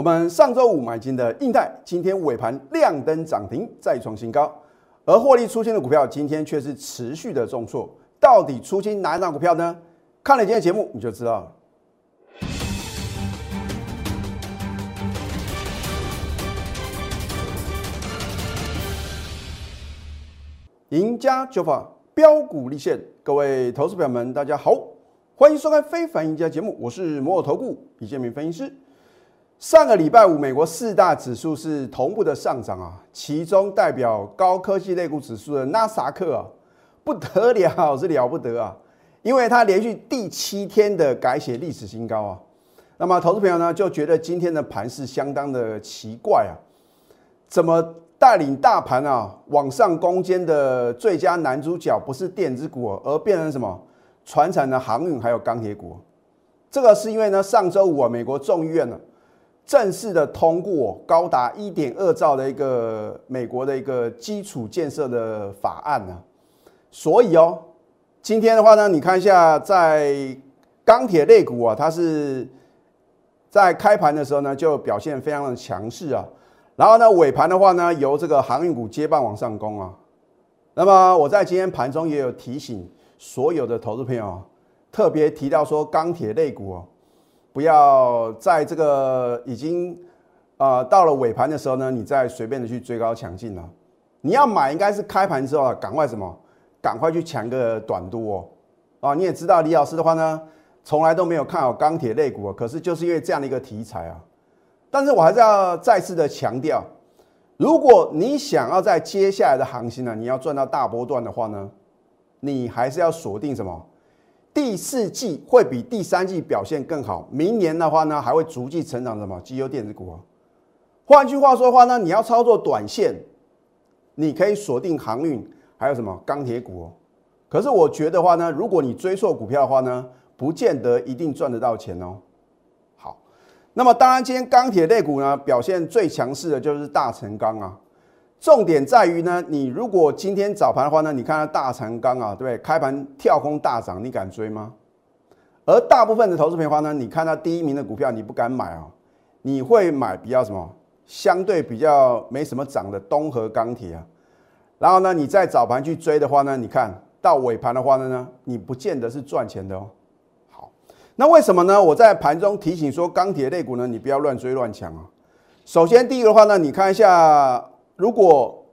我们上周五买进的印泰，今天尾盘亮灯涨停，再创新高。而获利出清的股票，今天却是持续的重挫。到底出清哪一档股票呢？看了今天节目你就知道了。赢家九法标股立现，各位投资朋友们，大家好，欢迎收看《非凡赢家》节目，我是摩尔投顾李建明分析师。上个礼拜五，美国四大指数是同步的上涨啊，其中代表高科技类股指数的纳萨克啊，不得了，是了不得啊，因为它连续第七天的改写历史新高啊。那么，投资朋友呢就觉得今天的盘是相当的奇怪啊，怎么？带领大盘啊往上攻坚的最佳男主角不是电子股，而变成什么？船产的航运还有钢铁股。这个是因为呢，上周五啊，美国众议院呢正式的通过高达一点二兆的一个美国的一个基础建设的法案呢。所以哦，今天的话呢，你看一下在钢铁类股啊，它是在开盘的时候呢就表现非常的强势啊。然后呢，尾盘的话呢，由这个航运股接棒往上攻啊。那么我在今天盘中也有提醒所有的投资朋友，特别提到说钢铁类股哦，不要在这个已经啊到了尾盘的时候呢，你再随便的去追高抢进了。你要买应该是开盘之后啊，赶快什么，赶快去抢个短多哦。啊，你也知道李老师的话呢，从来都没有看好钢铁类股啊，可是就是因为这样的一个题材啊。但是我还是要再次的强调，如果你想要在接下来的行情呢，你要赚到大波段的话呢，你还是要锁定什么？第四季会比第三季表现更好，明年的话呢，还会逐季成长什么？绩优电子股啊。换句话说的话呢，你要操作短线，你可以锁定航运，还有什么钢铁股哦。可是我觉得话呢，如果你追错股票的话呢，不见得一定赚得到钱哦。好那么当然，今天钢铁类股呢表现最强势的就是大成钢啊。重点在于呢，你如果今天早盘的话呢，你看到大成钢啊，对不对？开盘跳空大涨，你敢追吗？而大部分的投资朋友呢，你看到第一名的股票，你不敢买啊，你会买比较什么？相对比较没什么涨的东河钢铁啊。然后呢，你在早盘去追的话呢，你看到尾盘的话呢，你不见得是赚钱的哦。好那为什么呢？我在盘中提醒说，钢铁类股呢，你不要乱追乱抢啊。首先，第一个的话呢，你看一下，如果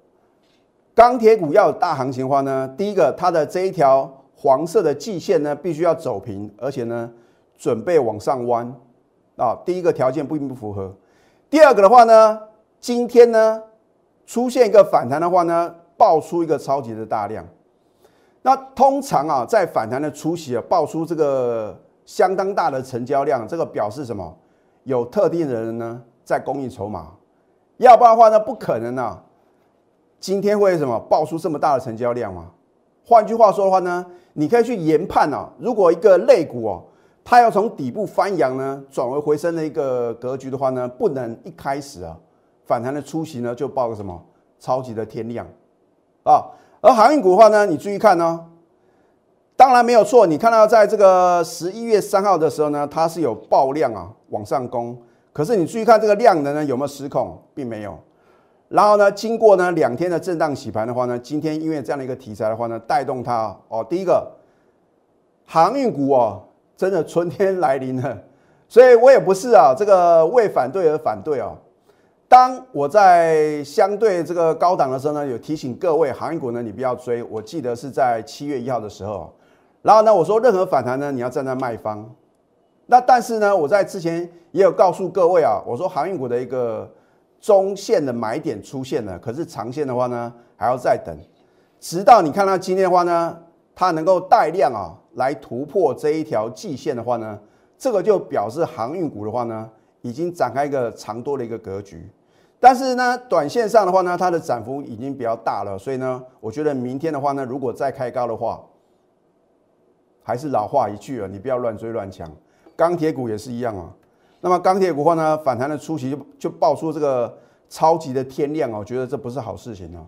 钢铁股要有大行情的话呢，第一个它的这一条黄色的季线呢，必须要走平，而且呢，准备往上弯啊。第一个条件不并不符合。第二个的话呢，今天呢出现一个反弹的话呢，爆出一个超级的大量。那通常啊，在反弹的初期啊，爆出这个。相当大的成交量，这个表示什么？有特定的人呢在供应筹码，要不然的话呢不可能啊。今天会什么爆出这么大的成交量吗？换句话说的话呢，你可以去研判啊，如果一个类股哦，它要从底部翻扬呢，转为回升的一个格局的话呢，不能一开始啊反弹的初期呢就爆个什么超级的天量啊。而航运股的话呢，你注意看呢。当然没有错，你看到在这个十一月三号的时候呢，它是有爆量啊往上攻，可是你注意看这个量能呢有没有失控，并没有。然后呢，经过呢两天的震荡洗盘的话呢，今天因为这样的一个题材的话呢，带动它哦，第一个航运股哦，真的春天来临了，所以我也不是啊这个为反对而反对哦。当我在相对这个高档的时候呢，有提醒各位航运股呢，你不要追。我记得是在七月一号的时候。然后呢，我说任何反弹呢，你要站在卖方。那但是呢，我在之前也有告诉各位啊，我说航运股的一个中线的买点出现了，可是长线的话呢，还要再等，直到你看到今天的话呢，它能够带量啊来突破这一条季线的话呢，这个就表示航运股的话呢，已经展开一个长多的一个格局。但是呢，短线上的话呢，它的涨幅已经比较大了，所以呢，我觉得明天的话呢，如果再开高的话，还是老话一句啊，你不要乱追乱抢。钢铁股也是一样啊。那么钢铁股的话呢，反弹的初期就就爆出这个超级的天量啊，我觉得这不是好事情哦。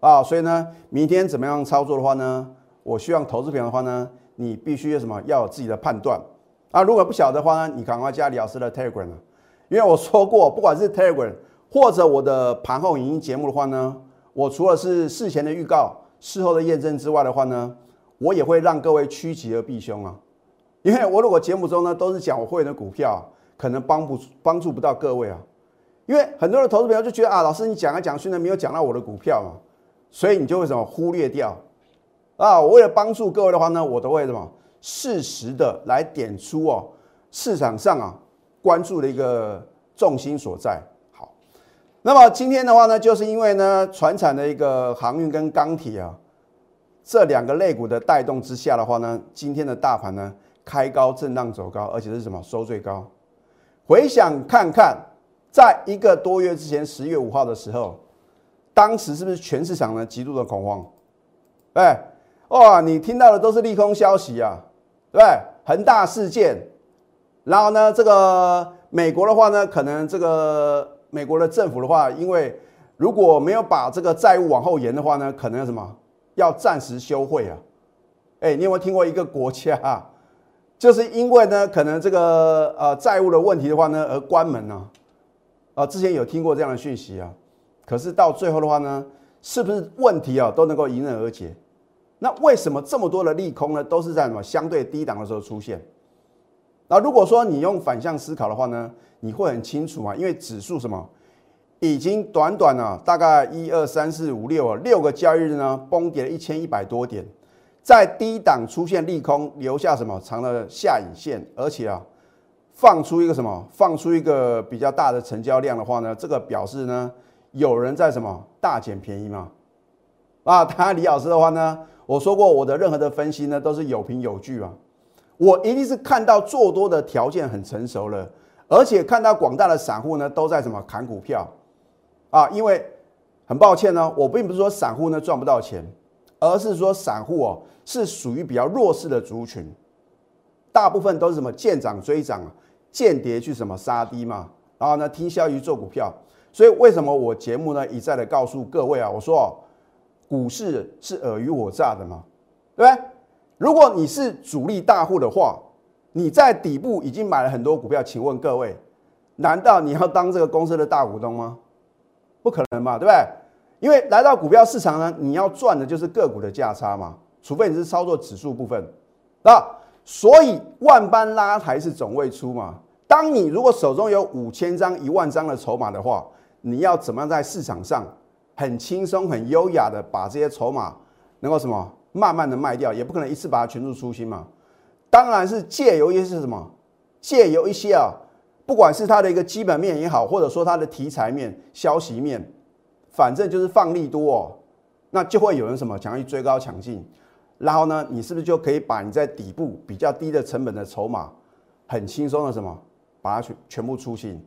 啊，所以呢，明天怎么样操作的话呢，我希望投资品的话呢，你必须要什么要有自己的判断啊。如果不晓得的话呢，你赶快加李老师的 Telegram 啊，因为我说过，不管是 Telegram 或者我的盘后影音节目的话呢，我除了是事前的预告、事后的验证之外的话呢，我也会让各位趋吉而避凶啊。因为我如果节目中呢都是讲我会员的股票，可能帮不帮助不到各位啊。因为很多的投资朋友就觉得啊，老师你讲来讲去呢没有讲到我的股票嘛，所以你就会什么忽略掉啊。我为了帮助各位的话呢，我都会什么适时的来点出哦市场上啊关注的一个重心所在。好，那么今天的话呢，就是因为呢船产的一个航运跟钢铁啊这两个类股的带动之下的话呢，今天的大盘呢开高震荡走高，而且是什么收最高。回想看看。在一个多月之前，十月五号的时候，当时是不是全市场呢极度的恐慌？哎，哇，你听到的都是利空消息啊，对？恒大事件，然后呢，这个美国的话呢，可能这个美国的政府的话，因为如果没有把这个债务往后延的话呢，可能什么要暂时休会啊？哎，你有没有听过一个国家，就是因为呢，可能这个呃债务的问题的话呢，而关门呢？啊，之前有听过这样的讯息啊，可是到最后的话呢，是不是问题啊都能够迎刃而解？那为什么这么多的利空呢，都是在什么相对低档的时候出现？那如果说你用反向思考的话呢，你会很清楚啊，因为指数什么已经短短啊，大概一二三四五六啊六个交易日呢，崩跌了一千一百多点，在低档出现利空，留下什么长的下影线，而且啊。放出一个什么？放出一个比较大的成交量的话呢？这个表示呢，有人在什么大捡便宜吗？啊，他李老师的话呢，我说过我的任何的分析呢都是有凭有据啊，我一定是看到做多的条件很成熟了，而且看到广大的散户呢都在什么砍股票啊，因为很抱歉呢，我并不是说散户呢赚不到钱，而是说散户哦是属于比较弱势的族群，大部分都是什么见涨追涨啊。间谍去什么杀低嘛，然后呢听消息做股票，所以为什么我节目呢一再的告诉各位啊，我说哦，股市是尔虞我诈的嘛，对不对？如果你是主力大户的话，你在底部已经买了很多股票，请问各位，难道你要当这个公司的大股东吗？不可能嘛，对不对？因为来到股票市场呢，你要赚的就是个股的价差嘛，除非你是操作指数部分，啊。所以万般拉抬是总未出嘛。当你如果手中有五千张、一万张的筹码的话，你要怎么样在市场上很轻松、很优雅的把这些筹码能够什么慢慢的卖掉？也不可能一次把它全数出清嘛。当然是借由一些什么？借由一些啊，不管是它的一个基本面也好，或者说它的题材面、消息面，反正就是放利多，哦，那就会有人什么想要去追高抢进。然后呢，你是不是就可以把你在底部比较低的成本的筹码，很轻松的什么，把它全全部出清？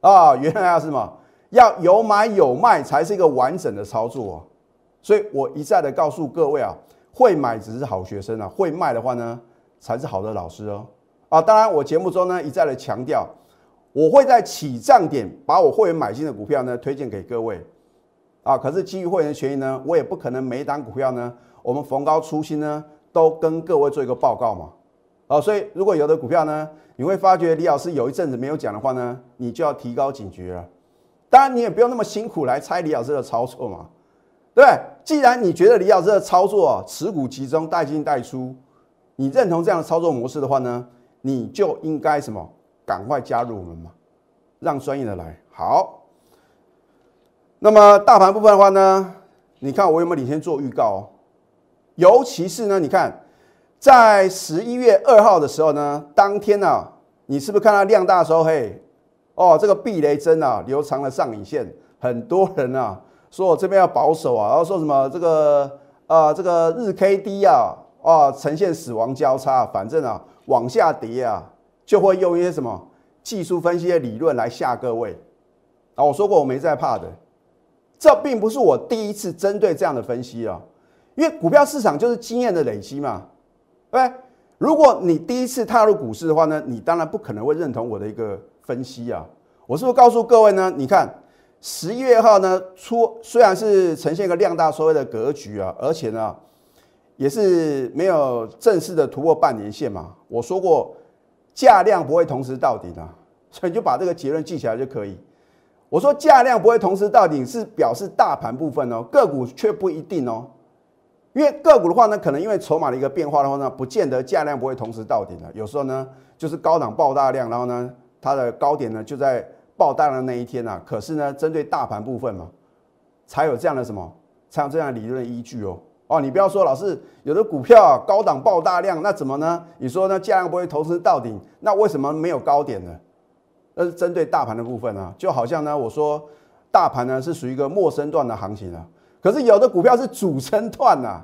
啊，原来要什么？要有买有卖才是一个完整的操作。所以我一再的告诉各位啊，会买只是好学生啊，会卖的话呢，才是好的老师哦。啊，当然我节目中呢一再的强调，我会在起涨点把我会员买进的股票呢推荐给各位。啊，可是基于会员权益呢，我也不可能每一档股票呢。我们逢高出新呢，都跟各位做一个报告嘛，啊，所以如果有的股票呢，你会发觉李老师有一阵子没有讲的话呢，你就要提高警觉了。当然你也不用那么辛苦来猜李老师的操作嘛，对对？既然你觉得李老师的操作持股集中带进带出，你认同这样的操作模式的话呢，你就应该什么？赶快加入我们嘛，让专业的来。好，那么大盘部分的话呢，你看我有没有领先做预告？哦尤其是呢，你看，在十一月二号的时候呢，当天呢，你是不是看到量大的时候，嘿，哦，这个避雷针啊，留长了上影线，很多人啊说我这边要保守啊，然后说什么这个啊，这个日 K D 啊，啊，呈现死亡交叉，反正啊，往下跌啊，就会用一些什么技术分析的理论来吓各位啊。我说过我没在怕的，这并不是我第一次针对这样的分析啊。因为股票市场就是经验的累积嘛，对如果你第一次踏入股市的话呢，你当然不可能会认同我的一个分析啊。我是不是告诉各位呢？你看十一月号呢出，虽然是呈现一个量大收尾的格局啊，而且呢也是没有正式的突破半年线嘛。我说过价量不会同时到底的，所以就把这个结论记起来就可以。我说价量不会同时到顶，是表示大盘部分哦，个股却不一定哦。因为个股的话呢，可能因为筹码的一个变化的话呢，不见得价量不会同时到顶的。有时候呢，就是高档爆大量，然后呢，它的高点呢就在爆大量那一天啊。可是呢，针对大盘部分嘛，才有这样的什么，才有这样理论依据哦。哦，你不要说老师有的股票啊高档爆大量，那怎么呢？你说呢价量不会同时到顶，那为什么没有高点呢？那是针对大盘的部分啊，就好像呢我说大盘呢是属于一个陌生段的行情啊，可是有的股票是主升段呐，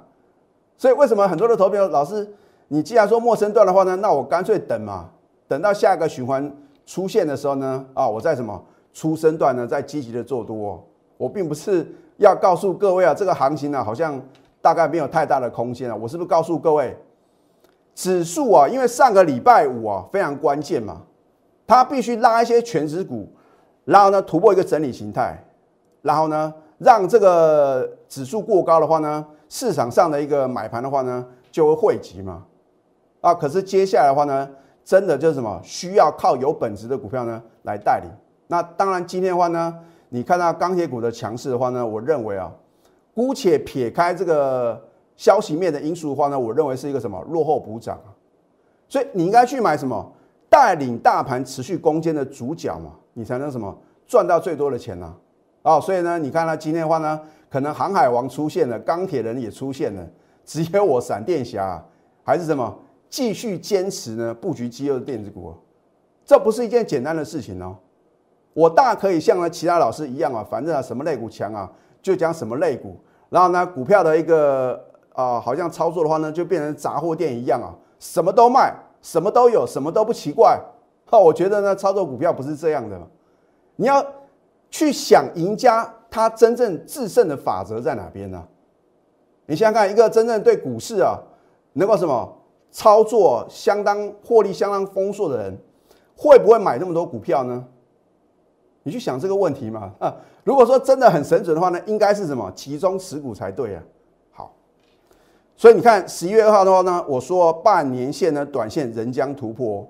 所以为什么很多的投票老师，你既然说陌生段的话呢，那我干脆等嘛，等到下一个循环出现的时候呢，啊我在什么出生段呢再积极的做多，我并不是要告诉各位啊这个行情呢好像。大概没有太大的空间了。我是不是告诉各位，指数啊，因为上个礼拜五啊非常关键嘛，它必须拉一些全指股，然后呢突破一个整理形态，然后呢让这个指数过高的话呢，市场上的一个买盘的话呢就会汇集嘛。啊，可是接下来的话呢，真的就是什么需要靠有本质的股票呢来带领。那当然今天的话呢，你看到钢铁股的强势的话呢，我认为啊。姑且撇开这个消息面的因素的话呢，我认为是一个什么落后补涨，所以你应该去买什么带领大盘持续攻坚的主角嘛，你才能什么赚到最多的钱呢？哦，所以呢，你看呢，今天的话呢，可能航海王出现了，钢铁人也出现了，只有我闪电侠还是什么继续坚持呢布局饥饿的电子股，这不是一件简单的事情哦。我大可以像其他老师一样啊，反正啊什么类股强啊。就讲什么类股，然后呢，股票的一个啊，好像操作的话呢，就变成杂货店一样啊，什么都卖，什么都有，什么都不奇怪。哈，我觉得呢，操作股票不是这样的，你要去想赢家他真正制胜的法则在哪边呢？你想想看，一个真正对股市啊能够什么操作相当获利相当丰硕的人，会不会买那么多股票呢？你去想这个问题嘛？啊，如果说真的很神准的话呢，应该是什么集中持股才对啊。好，所以你看十一月二号的话呢，我说半年线呢，短线仍将突破，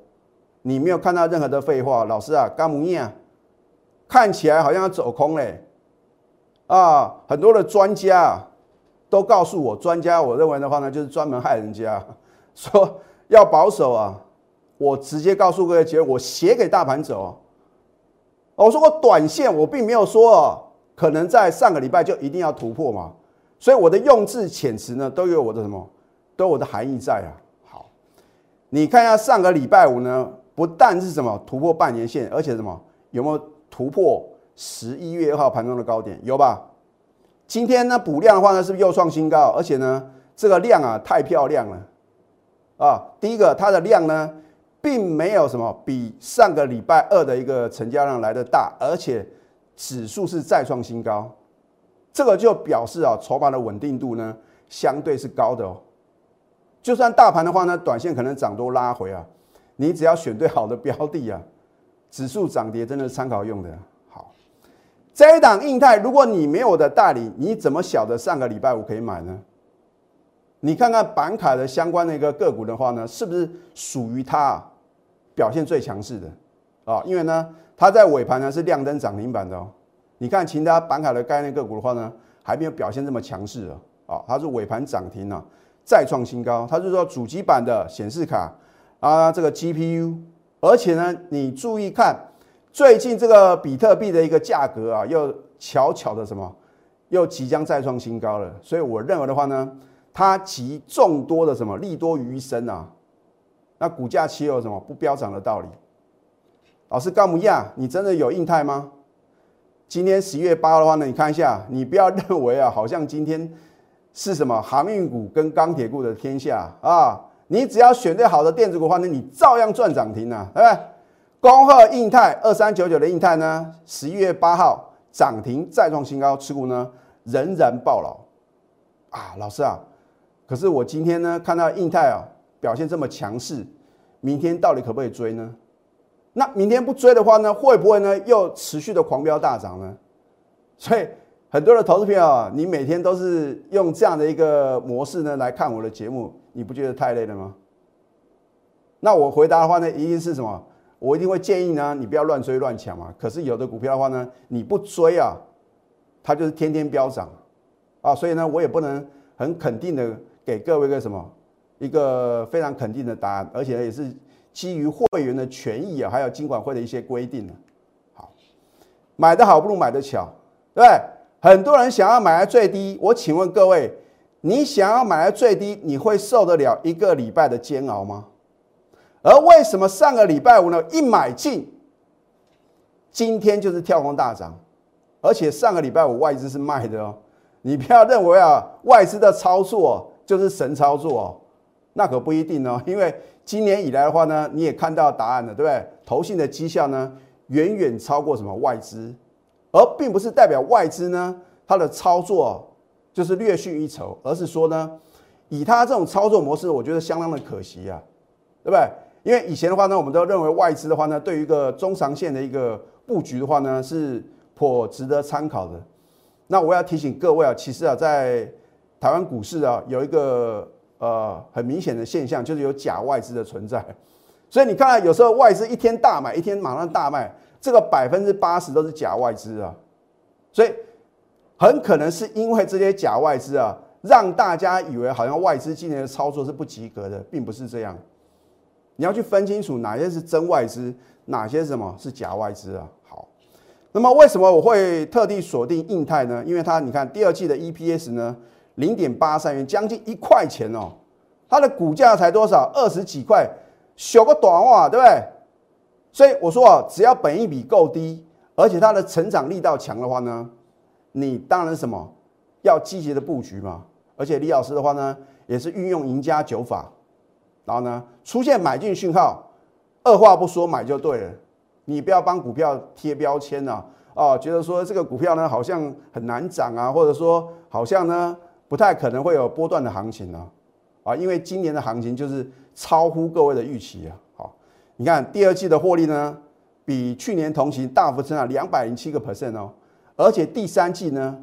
你没有看到任何的废话。老师啊，干木叶啊，看起来好像要走空嘞。啊，很多的专家都告诉我，专家我认为的话呢，就是专门害人家，说要保守啊。我直接告诉各位，结果我写给大盘走。我说过短线，我并没有说哦，可能在上个礼拜就一定要突破嘛，所以我的用字遣词呢，都有我的什么，都有我的含义在啊。好，你看一下上个礼拜五呢，不但是什么突破半年线，而且什么有没有突破十一月二号盘中的高点？有吧？今天呢补量的话呢，是不是又创新高？而且呢，这个量啊太漂亮了啊！第一个，它的量呢。并没有什么比上个礼拜二的一个成交量来的大，而且指数是再创新高，这个就表示啊，筹码的稳定度呢相对是高的哦。就算大盘的话呢，短线可能涨多拉回啊，你只要选对好的标的啊，指数涨跌真的是参考用的。好，这一档印泰，如果你没有的代理，你怎么晓得上个礼拜五可以买呢？你看看板卡的相关的一个个股的话呢，是不是属于它？表现最强势的啊，因为呢，它在尾盘呢是亮灯涨停板的哦。你看其他板卡的概念个股的话呢，还没有表现这么强势啊啊。它是尾盘涨停啊，再创新高。它就是说主机板的显示卡啊，这个 GPU，而且呢，你注意看最近这个比特币的一个价格啊，又悄悄的什么，又即将再创新高了。所以我认为的话呢，它集众多的什么利多于一身啊。那股价期有什么不飙涨的道理？老师，高木亚，你真的有印泰吗？今天十一月八号的话呢，你看一下，你不要认为啊，好像今天是什么航运股跟钢铁股的天下啊！你只要选对好的电子股的话呢，你照样赚涨停啊，对不对？恭贺印泰二三九九的印泰呢，十一月八号涨停再创新高，持股呢仍然爆牢啊！老师啊，可是我今天呢看到印泰啊。表现这么强势，明天到底可不可以追呢？那明天不追的话呢，会不会呢又持续的狂飙大涨呢？所以很多的投资友啊，你每天都是用这样的一个模式呢来看我的节目，你不觉得太累了吗？那我回答的话呢，一定是什么？我一定会建议呢，你不要乱追乱抢嘛。可是有的股票的话呢，你不追啊，它就是天天飙涨啊，所以呢，我也不能很肯定的给各位个什么一个非常肯定的答案，而且也是基于会员的权益啊，还有金管会的一些规定好，买的好不如买的巧，对不对？很多人想要买在最低，我请问各位，你想要买在最低，你会受得了一个礼拜的煎熬吗？而为什么上个礼拜五呢？一买进，今天就是跳空大涨，而且上个礼拜五外资是卖的哦。你不要认为啊，外资的操作就是神操作哦，那可不一定哦。因为今年以来的话呢，你也看到答案了，对不对？投信的绩效呢，远远超过什么外资，而并不是代表外资呢，它的操作就是略逊一筹，而是说呢，以它这种操作模式，我觉得相当的可惜啊，对不对？因为以前的话呢，我们都认为外资的话呢，对于一个中长线的一个布局的话呢，是颇值得参考的。那我要提醒各位啊，其实啊，在台湾股市啊，有一个呃很明显的现象，就是有假外资的存在。所以你看，有时候外资一天大买，一天马上大卖，这个百分之八十都是假外资啊。所以很可能是因为这些假外资啊，让大家以为好像外资今年的操作是不及格的，并不是这样。你要去分清楚哪些是真外资，哪些什么是假外资啊？好，那么为什么我会特地锁定印泰呢？因为它你看第二季的 EPS 呢，零点八三元，将近一块钱哦，它的股价才多少？二十几块，小个短话，对不对？所以我说啊，只要本益比够低，而且它的成长力道强的话呢，你当然什么要积极的布局嘛。而且李老师的话呢，也是运用赢家九法。然后呢，出现买进讯号，二话不说买就对了。你不要帮股票贴标签呐，哦，觉得说这个股票呢好像很难涨啊，或者说好像呢不太可能会有波段的行情呢，啊，因为今年的行情就是超乎各位的预期啊。好，你看第二季的获利呢，比去年同期大幅增长两百零七个 percent 哦，而且第三季呢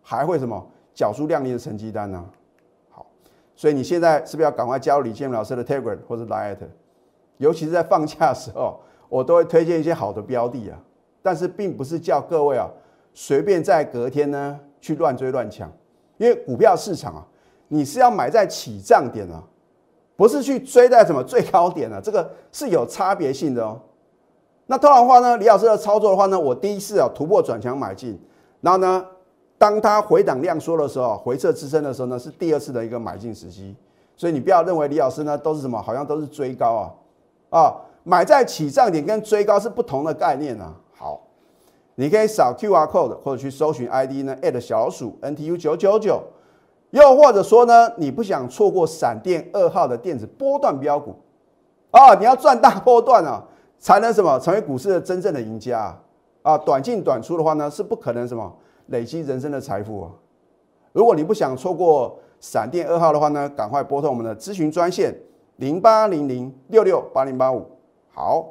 还会什么缴出亮丽的成绩单呢？好所以你现在是不是要赶快加入李建明老师的 Telegram 或者 Line？尤其是在放假的时候，我都会推荐一些好的标的啊。但是并不是叫各位啊随便在隔天呢去乱追乱抢，因为股票市场啊，你是要买在起涨点啊，不是去追在什么最高点啊，这个是有差别性的哦。那通常的话呢，李老师的操作的话呢，我第一次啊突破转强买进，然后呢。当它回档量缩的时候，回撤支撑的时候呢，是第二次的一个买进时机。所以你不要认为李老师呢都是什么，好像都是追高啊啊，买在起涨点跟追高是不同的概念啊。好，你可以扫 Q R code 或者去搜寻 I D 呢小老鼠 N T U 九九九，又或者说呢，你不想错过闪电二号的电子波段标股啊，你要赚大波段啊，才能什么成为股市的真正的赢家啊。啊短进短出的话呢，是不可能什么。累积人生的财富啊！如果你不想错过闪电二号的话呢，赶快拨通我们的咨询专线零八零零六六八零八五。好，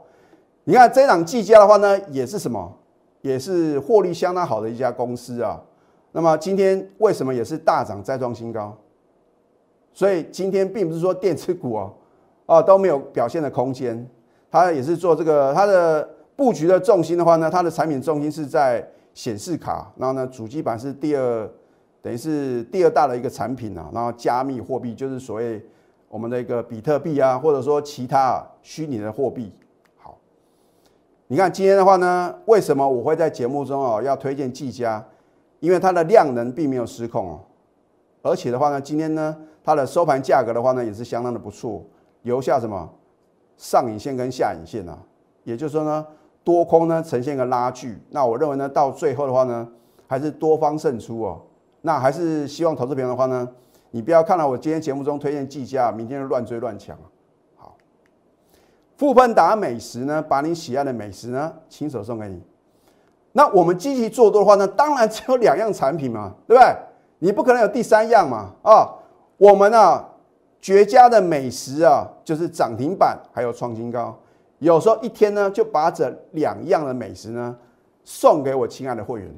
你看这档技嘉的话呢，也是什么？也是获利相当好的一家公司啊。那么今天为什么也是大涨再创新高？所以今天并不是说电子股哦，哦都没有表现的空间。它也是做这个它的布局的重心的话呢，它的产品重心是在。显示卡，然后呢，主机板是第二，等于是第二大的一个产品啊。然后加密货币就是所谓我们的一个比特币啊，或者说其他虚拟的货币。你看今天的话呢，为什么我会在节目中哦要推荐技嘉？因为它的量能并没有失控哦，而且的话呢，今天呢它的收盘价格的话呢也是相当的不错，留下什么上影线跟下影线啊，也就是说呢。多空呢呈现个拉锯，那我认为呢，到最后的话呢，还是多方胜出哦。那还是希望投资朋友的话呢，你不要看到我今天节目中推荐技嘉，明天就乱追乱抢好，富喷达美食呢，把你喜爱的美食呢，亲手送给你。那我们积极做多的话呢，当然只有两样产品嘛，对不对？你不可能有第三样嘛啊！我们呢，绝佳的美食啊，就是涨停板还有创新高。有时候一天呢，就把这两样的美食呢送给我亲爱的会员。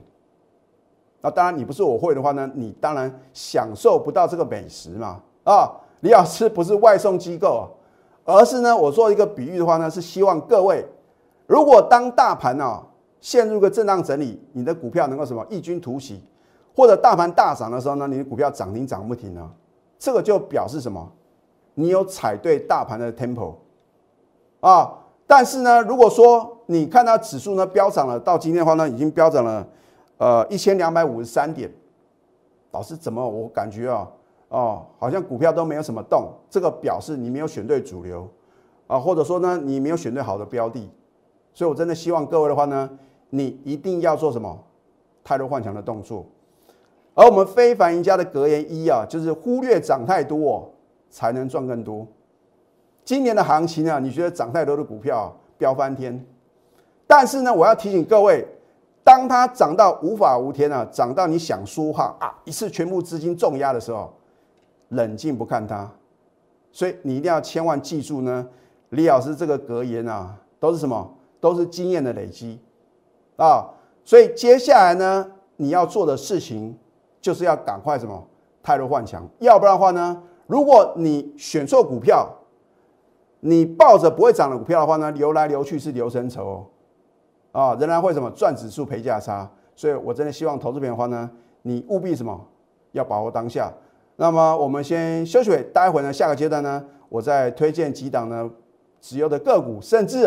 那当然，你不是我会的话呢，你当然享受不到这个美食嘛。啊，李老师不是外送机构啊，而是呢，我做一个比喻的话呢，是希望各位如果当大盘啊陷入个震荡整理，你的股票能够什么异军突起，或者大盘大涨的时候呢，你的股票涨停涨不停呢？这个就表示什么？你有踩对大盘的 tempo 啊。但是呢，如果说你看到指数呢飙涨了，到今天的话呢，已经飙涨了呃一千两百五十三点，老师怎么我感觉啊哦，好像股票都没有什么动，这个表示你没有选对主流啊，或者说呢你没有选对好的标的，所以我真的希望各位的话呢，你一定要做什么太多换强的动作。而我们非凡赢家的格言一啊，就是忽略涨太多，才能赚更多。今年的行情啊，你觉得涨太多的股票飙翻天？但是呢，我要提醒各位，当它涨到无法无天啊，涨到你想说话啊，一次全部资金重压的时候，冷静不看它。所以你一定要千万记住呢，李老师这个格言啊，都是什么？都是经验的累积啊。所以接下来呢，你要做的事情就是要赶快什么？泰弱换强，要不然的话呢，如果你选错股票，你抱着不会涨的股票的话呢，流来流去是流成仇哦，啊，仍然会什么赚指数赔价差，所以我真的希望投资品的话呢，你务必什么要把握当下。那么我们先休息，待会呢下个阶段呢，我再推荐几档呢持有的个股，甚至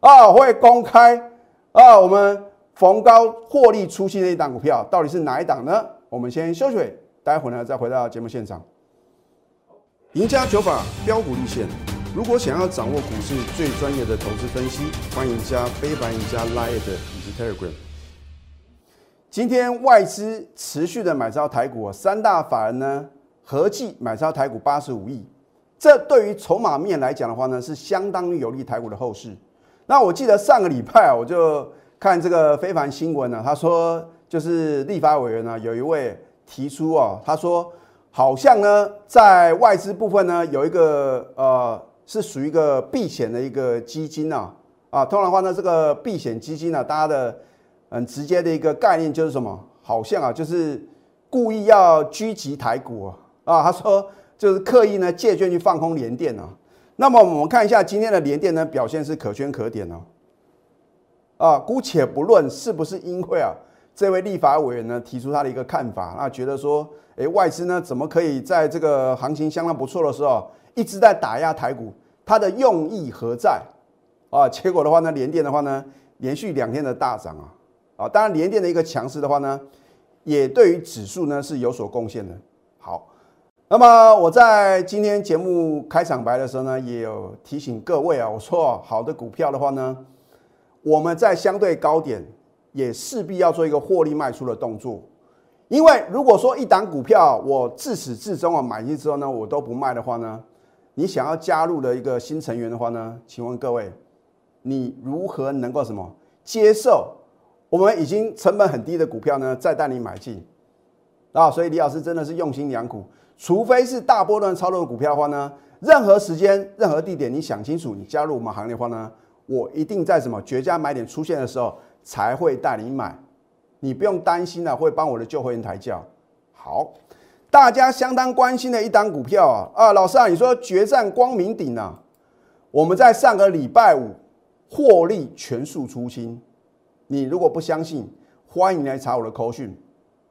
啊会公开啊我们逢高获利出新的一档股票到底是哪一档呢？我们先休息，待会呢再回到节目现场。赢家九法标股立线。如果想要掌握股市最专业的投资分析，欢迎加非凡、加 Line 以及 Telegram。今天外资持续的买超台股，三大法人呢合计买超台股八十五亿，这对于筹码面来讲的话呢，是相当于有利台股的后市。那我记得上个礼拜啊，我就看这个非凡新闻呢，他说就是立法委员呢有一位提出啊，他说好像呢在外资部分呢有一个呃。是属于一个避险的一个基金呐，啊，通常的话呢，这个避险基金呢，大家的很直接的一个概念就是什么？好像啊，就是故意要狙击台股啊，啊，他说就是刻意呢借券去放空联电啊。那么我们看一下今天的联电呢表现是可圈可点哦，啊，姑且不论是不是因为啊这位立法委员呢提出他的一个看法，那觉得说，哎，外资呢怎么可以在这个行情相当不错的时候一直在打压台股？它的用意何在啊？结果的话呢，联电的话呢，连续两天的大涨啊啊！当然，联电的一个强势的话呢，也对于指数呢是有所贡献的。好，那么我在今天节目开场白的时候呢，也有提醒各位啊，我说好的股票的话呢，我们在相对高点也势必要做一个获利卖出的动作，因为如果说一档股票我自始至终啊买进之后呢，我都不卖的话呢？你想要加入的一个新成员的话呢？请问各位，你如何能够什么接受我们已经成本很低的股票呢？再带你买进啊！所以李老师真的是用心良苦。除非是大波段操作的股票的话呢，任何时间、任何地点，你想清楚，你加入我们行列的话呢，我一定在什么绝佳买点出现的时候才会带你买。你不用担心了，会帮我的旧会员抬轿。好。大家相当关心的一档股票啊啊，老师啊，你说决战光明顶啊？我们在上个礼拜五获利全数出清。你如果不相信，欢迎来查我的扣讯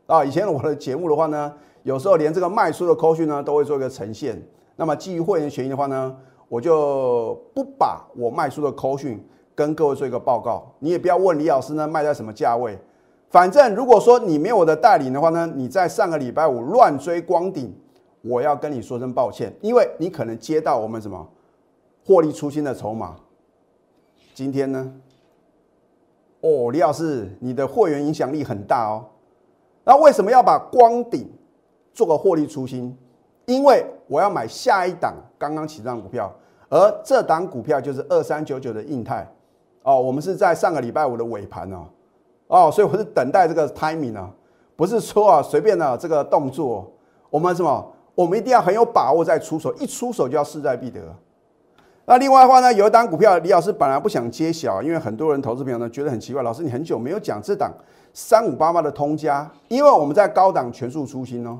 啊。以前我的节目的话呢，有时候连这个卖出的扣讯呢都会做一个呈现。那么基于会员权益的话呢，我就不把我卖出的扣讯跟各位做一个报告。你也不要问李老师呢卖在什么价位。反正如果说你没有我的带领的话呢，你在上个礼拜五乱追光顶，我要跟你说声抱歉，因为你可能接到我们什么获利出新的筹码。今天呢，哦，李老师，你的会员影响力很大哦。那为什么要把光顶做个获利出新？因为我要买下一档刚刚起涨股票，而这档股票就是二三九九的印泰哦。我们是在上个礼拜五的尾盘哦。哦，所以我是等待这个 timing 啊，不是说啊随便的这个动作，我们什么，我们一定要很有把握再出手，一出手就要势在必得。那另外的话呢，有一档股票，李老师本来不想揭晓，因为很多人投资朋友呢觉得很奇怪，老师你很久没有讲这档三五八八的通家，因为我们在高档全数出新哦，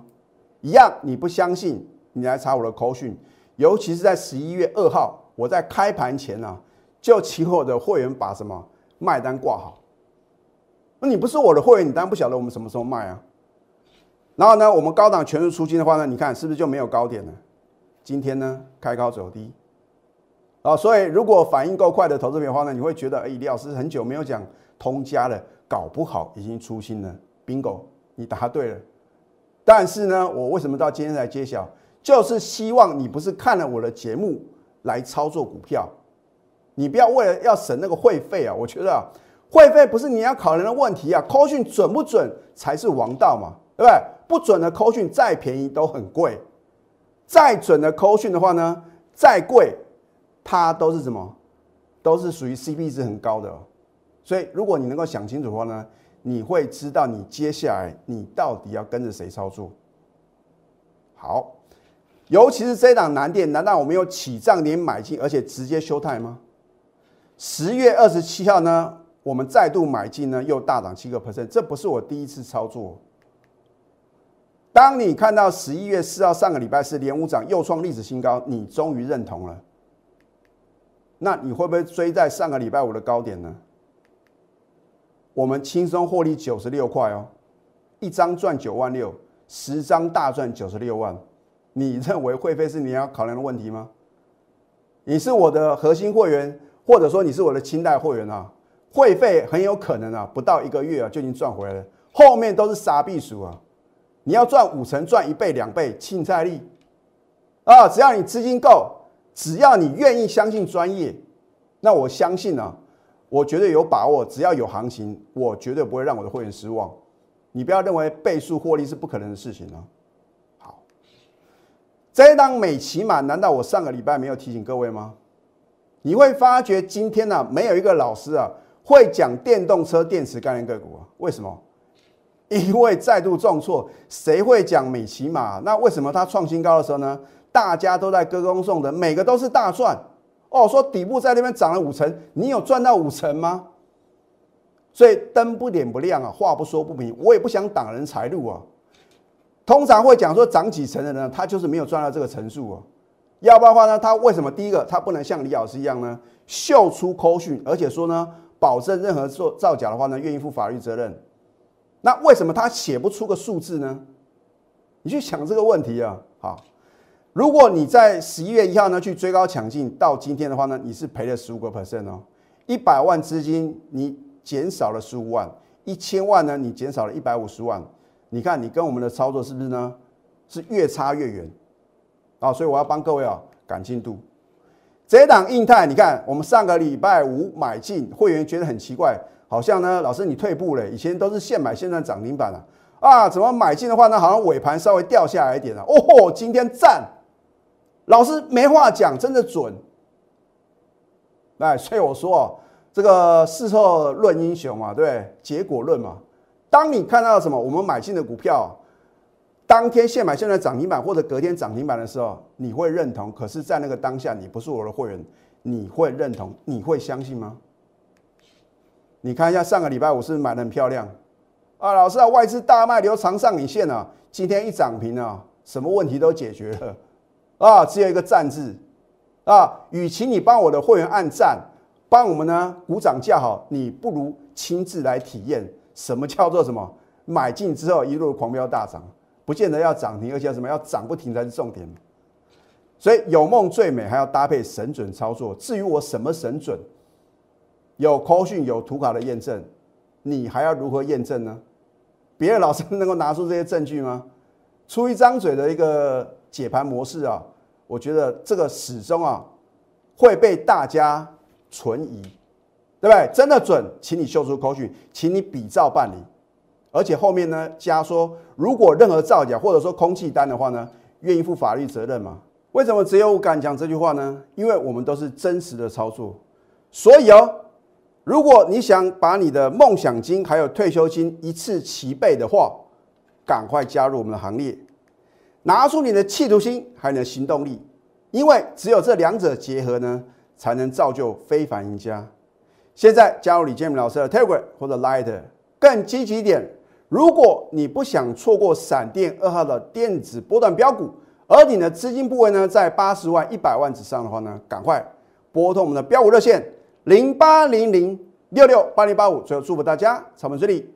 一样你不相信，你来查我的口讯，尤其是在十一月二号，我在开盘前呢就请我的会员把什么卖单挂好。那你不是我的会员，你当然不晓得我们什么时候卖啊。然后呢，我们高档全数出金的话呢，你看是不是就没有高点了？今天呢，开高走低。啊，所以如果反应够快的投资品的话呢，你会觉得，哎，李老师很久没有讲通家了，搞不好已经出新了。bingo，你答对了。但是呢，我为什么到今天才揭晓？就是希望你不是看了我的节目来操作股票，你不要为了要省那个会费啊！我觉得啊，会费不是你要考量的问题啊，扣讯准不准才是王道嘛，对不对？不准的扣讯再便宜都很贵，再准的扣讯的话呢，再贵。它都是什么？都是属于 CP 值很高的，所以如果你能够想清楚的话呢，你会知道你接下来你到底要跟着谁操作。好，尤其是这档难电，难道我们有起涨点买进，而且直接休态吗？十月二十七号呢，我们再度买进呢，又大涨七个 percent，这不是我第一次操作。当你看到十一月四号上个礼拜四连五涨又创历史新高，你终于认同了。那你会不会追在上个礼拜五的高点呢？我们轻松获利九十六块哦，一张赚九万六，十张大赚九十六万。你认为会费是你要考量的问题吗？你是我的核心会员，或者说你是我的清代会员啊？会费很有可能啊，不到一个月啊就已经赚回来了，后面都是傻逼数啊！你要赚五成，赚一倍、两倍，青菜力啊！只要你资金够。只要你愿意相信专业，那我相信呢，我绝对有把握。只要有行情，我绝对不会让我的会员失望。你不要认为倍数获利是不可能的事情啊。好，这一档美骑马，难道我上个礼拜没有提醒各位吗？你会发觉今天呢，没有一个老师啊会讲电动车电池概念个股啊？为什么？因为再度重挫，谁会讲美骑马？那为什么它创新高的时候呢？大家都在歌功颂德，每个都是大赚哦。说底部在那边涨了五成，你有赚到五成吗？所以灯不点不亮啊，话不说不明，我也不想挡人财路啊。通常会讲说涨几成的人，他就是没有赚到这个层数啊。要不然的话呢，他为什么第一个他不能像李老师一样呢，秀出口讯，而且说呢，保证任何做造假的话呢，愿意负法律责任？那为什么他写不出个数字呢？你去想这个问题啊，好。如果你在十一月一号呢去追高抢进，到今天的话呢，你是赔了十五个 percent 哦。一百万资金你减少了十五万，一千万呢你减少了一百五十万。你看你跟我们的操作是不是呢？是越差越远啊！所以我要帮各位啊赶进度。这档印泰，你看我们上个礼拜五买进，会员觉得很奇怪，好像呢老师你退步了，以前都是现买现在涨停板了啊，怎么买进的话呢，好像尾盘稍微掉下来一点了。哦，今天赞。老师没话讲，真的准。哎，所以我说这个事后论英雄嘛，对结果论嘛。当你看到什么，我们买进的股票，当天现买现在涨停板或者隔天涨停板的时候，你会认同。可是，在那个当下，你不是我的会员，你会认同？你会相信吗？你看一下上个礼拜五是不是买的很漂亮啊？老师啊，外资大卖留长上影线啊，今天一涨停啊，什么问题都解决了。啊，只有一个赞字，啊，与其你帮我的会员按赞，帮我们呢鼓掌叫好，你不如亲自来体验什么叫做什么买进之后一路狂飙大涨，不见得要涨停，而且什么要涨不停才是重点。所以有梦最美，还要搭配神准操作。至于我什么神准，有口讯有图卡的验证，你还要如何验证呢？别的老师能够拿出这些证据吗？出一张嘴的一个。解盘模式啊，我觉得这个始终啊会被大家存疑，对不对？真的准，请你秀出口讯，请你比照办理。而且后面呢加说，如果任何造假或者说空气单的话呢，愿意负法律责任吗？为什么只有我敢讲这句话呢？因为我们都是真实的操作。所以哦，如果你想把你的梦想金还有退休金一次齐备的话，赶快加入我们的行列。拿出你的企图心，还有你的行动力，因为只有这两者结合呢，才能造就非凡赢家。现在加入李建明老师的 Telegram 或者 Light，更积极一点。如果你不想错过闪电二号的电子波段标股，而你的资金部位呢在八十万、一百万之上的话呢，赶快拨通我们的标股热线零八零零六六八零八五。最后祝福大家草本顺利。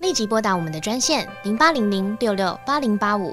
立即拨打我们的专线零八零零六六八零八五